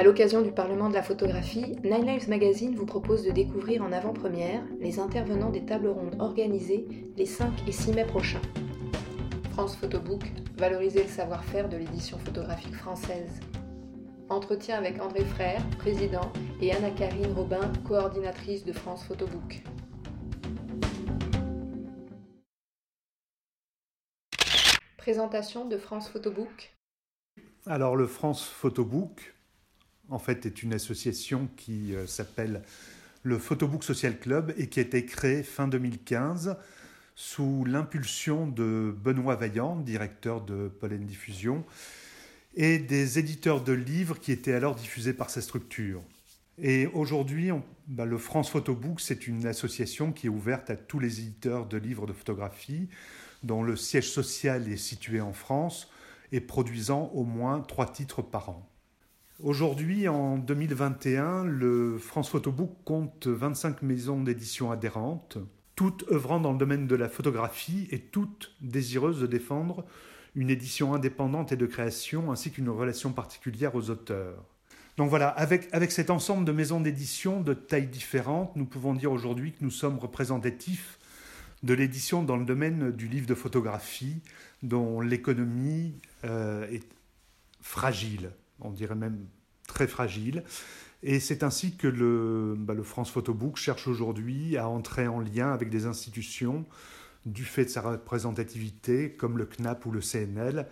À l'occasion du Parlement de la photographie, Nine Lives Magazine vous propose de découvrir en avant-première les intervenants des tables rondes organisées les 5 et 6 mai prochains. France Photobook, valoriser le savoir-faire de l'édition photographique française. Entretien avec André Frère, président, et Anna-Karine Robin, coordinatrice de France Photobook. Présentation de France Photobook. Alors le France Photobook, en fait, est une association qui euh, s'appelle le Photobook Social Club et qui a été créée fin 2015 sous l'impulsion de Benoît Vaillant, directeur de Pollen Diffusion, et des éditeurs de livres qui étaient alors diffusés par sa structure. Et aujourd'hui, bah, le France Photobook, c'est une association qui est ouverte à tous les éditeurs de livres de photographie, dont le siège social est situé en France et produisant au moins trois titres par an. Aujourd'hui, en 2021, le France Photobook compte 25 maisons d'édition adhérentes, toutes œuvrant dans le domaine de la photographie et toutes désireuses de défendre une édition indépendante et de création, ainsi qu'une relation particulière aux auteurs. Donc voilà, avec, cet ensemble de maisons d'édition de tailles différentes, nous pouvons dire aujourd'hui que nous sommes représentatifs de l'édition dans le domaine du livre de photographie, dont l'économie euh, est fragile, on dirait même très fragile. Et c'est ainsi que le, bah, le France Photobook cherche aujourd'hui à entrer en lien avec des institutions du fait de sa représentativité, comme le CNAP ou le CNL,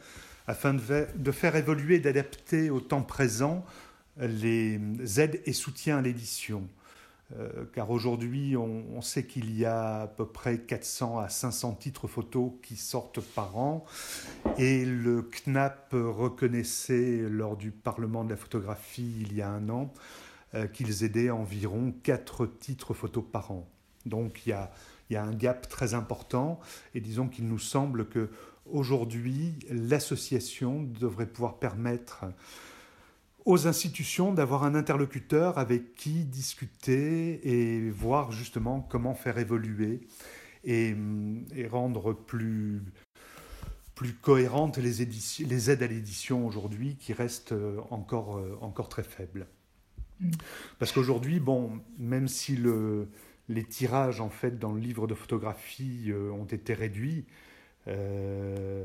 afin de faire évoluer et d'adapter au temps présent les aides et soutiens à l'édition. Euh, car aujourd'hui, on, sait qu'il y a à peu près 400 à 500 titres photos qui sortent par an, et le CNAP reconnaissait lors du Parlement de la photographie il y a un an euh, qu'ils aidaient environ 4 titres photos par an. Donc il y a, y a un gap très important, et disons qu'il nous semble que aujourd'hui, l'association devrait pouvoir permettre aux institutions d'avoir un interlocuteur avec qui discuter et voir justement comment faire évoluer et, rendre plus, plus cohérentes les, les aides à l'édition aujourd'hui qui restent encore, encore très faibles. Mm. Parce qu'aujourd'hui, bon, même si le, les tirages en fait dans le livre de photographie euh, ont été réduits, euh,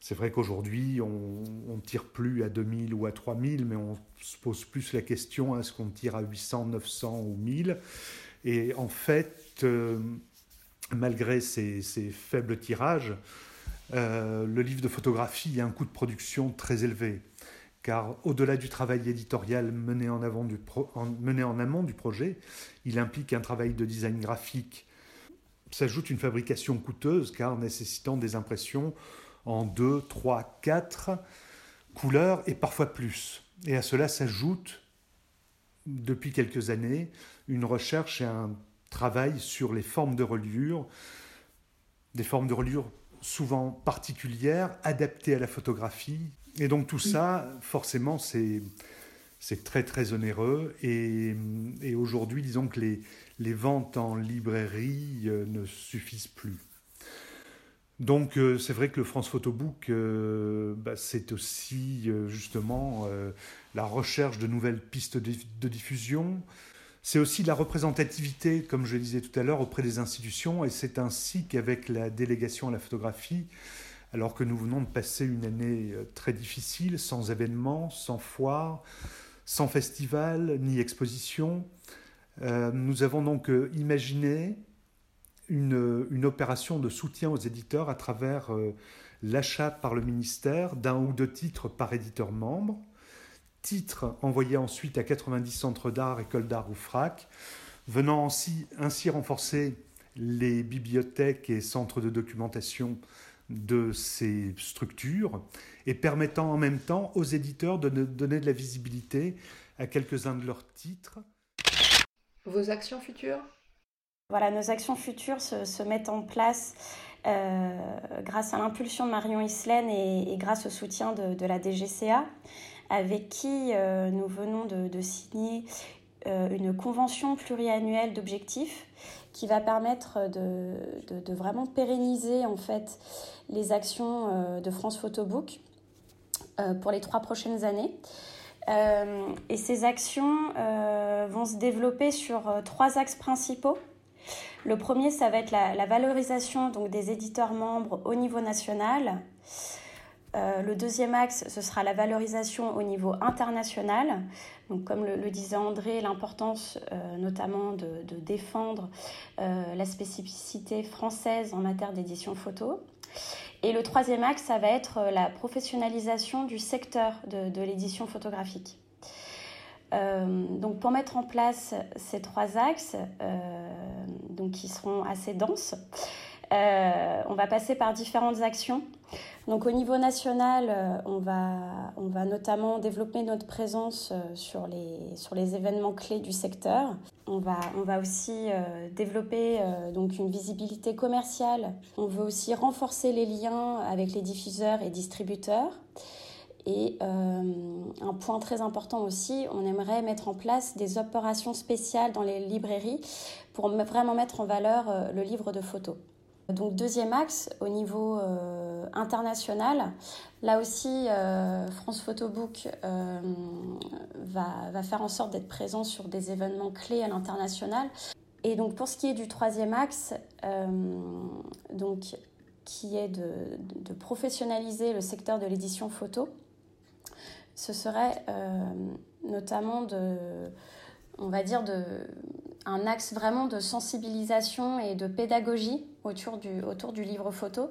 c'est vrai qu'aujourd'hui, on ne tire plus à 2000 ou à 3000, mais on se pose plus la question est-ce qu'on tire à 800, 900 ou 1000 Et en fait, euh, malgré ces, faibles tirages, euh, le livre de photographie a un coût de production très élevé. Car au-delà du travail éditorial mené en, mené en amont du projet, il implique un travail de design graphique. S'ajoute une fabrication coûteuse car nécessitant des impressions en deux, trois, quatre couleurs et parfois plus. Et à cela s'ajoute, depuis quelques années, une recherche et un travail sur les formes de reliure, des formes de reliure souvent particulières, adaptées à la photographie. Et donc tout ça, forcément, c'est très très onéreux et, aujourd'hui disons que les, les, ventes en librairie euh, ne suffisent plus. Donc euh, c'est vrai que le France Photobook, euh, bah, c'est aussi euh, justement la recherche de nouvelles pistes de, diffusion. C'est aussi la représentativité, comme je le disais tout à l'heure, auprès des institutions. Et c'est ainsi qu'avec la délégation à la photographie, alors que nous venons de passer une année très difficile, sans événements, sans foires, sans festival, ni exposition, nous avons donc imaginé une, opération de soutien aux éditeurs à travers euh, l'achat par le ministère d'un ou deux titres par éditeur membre, titres envoyés ensuite à 90 centres d'art, écoles d'art ou FRAC, venant ainsi, ainsi renforcer les bibliothèques et centres de documentation de ces structures et permettant en même temps aux éditeurs de donner de la visibilité à quelques-uns de leurs titres. Vos actions futures? Voilà, nos actions futures se, mettent en place euh, grâce à l'impulsion de Marion Islaine et, grâce au soutien de, la DGCA, avec qui euh, nous venons de, signer euh, une convention pluriannuelle d'objectifs qui va permettre de, vraiment pérenniser en fait les actions de France Photobook pour les trois prochaines années. et ces actions vont se développer sur trois axes principaux. Le premier, ça va être la, valorisation des éditeurs membres au niveau national. Euh, le deuxième axe, ce sera la valorisation au niveau international. Comme le, disait André, l'importance euh, notamment de, défendre euh, la spécificité française en matière d'édition photo. Et le troisième axe, ça va être la professionnalisation du secteur de l'édition photographique. Donc pour mettre en place ces trois axes, donc qui seront assez denses, euh, on va passer par différentes actions. Donc au niveau national, on, va, on va notamment développer notre présence sur les, sur les événements clés du secteur. On va, on va aussi développer donc une visibilité commerciale. On veut aussi renforcer les liens avec les diffuseurs et distributeurs. Et euh, un point très important aussi, on aimerait mettre en place des opérations spéciales dans les librairies pour vraiment mettre en valeur euh, le livre de photos. Donc deuxième axe, au niveau euh, international, là aussi France Photobook va, faire en sorte d'être présent sur des événements clés à l'international. Et donc pour ce qui est du troisième axe, donc, qui est de professionnaliser le secteur de l'édition photo, ce serait euh, notamment on va dire, un axe vraiment de sensibilisation et de pédagogie autour du, livre photo.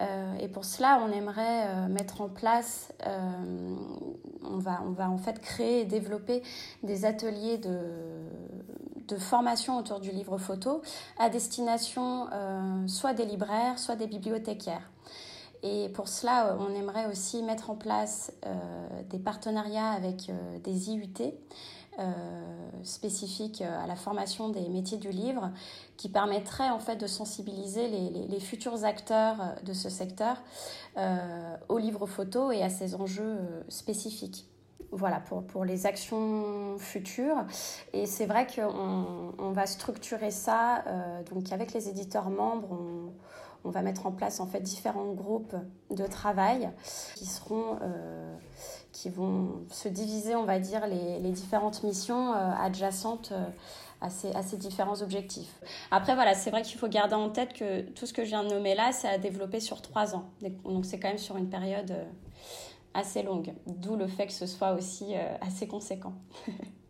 Euh, et pour cela, on aimerait euh, mettre en place, on, va, en fait créer et développer des ateliers de formation autour du livre photo à destination soit des libraires, soit des bibliothécaires. Et pour cela, euh, on aimerait aussi mettre en place euh, des partenariats avec euh, des IUT spécifiques à la formation des métiers du livre qui permettraient en fait de sensibiliser les, futurs acteurs de ce secteur au livre photo et à ses enjeux spécifiques voilà pour, pour les actions futures. Et c'est vrai qu'on on va structurer ça donc avec les éditeurs membres. On va mettre en place en fait différents groupes de travail qui seront euh, qui vont se diviser, on va dire, les, différentes missions euh, adjacentes euh, à, ces, à, ces, différents objectifs. Après, voilà, c'est vrai qu'il faut garder en tête que tout ce que je viens de nommer là, c'est à développer sur trois ans. Donc, c'est quand même sur une période assez longue, d'où le fait que ce soit aussi assez conséquent.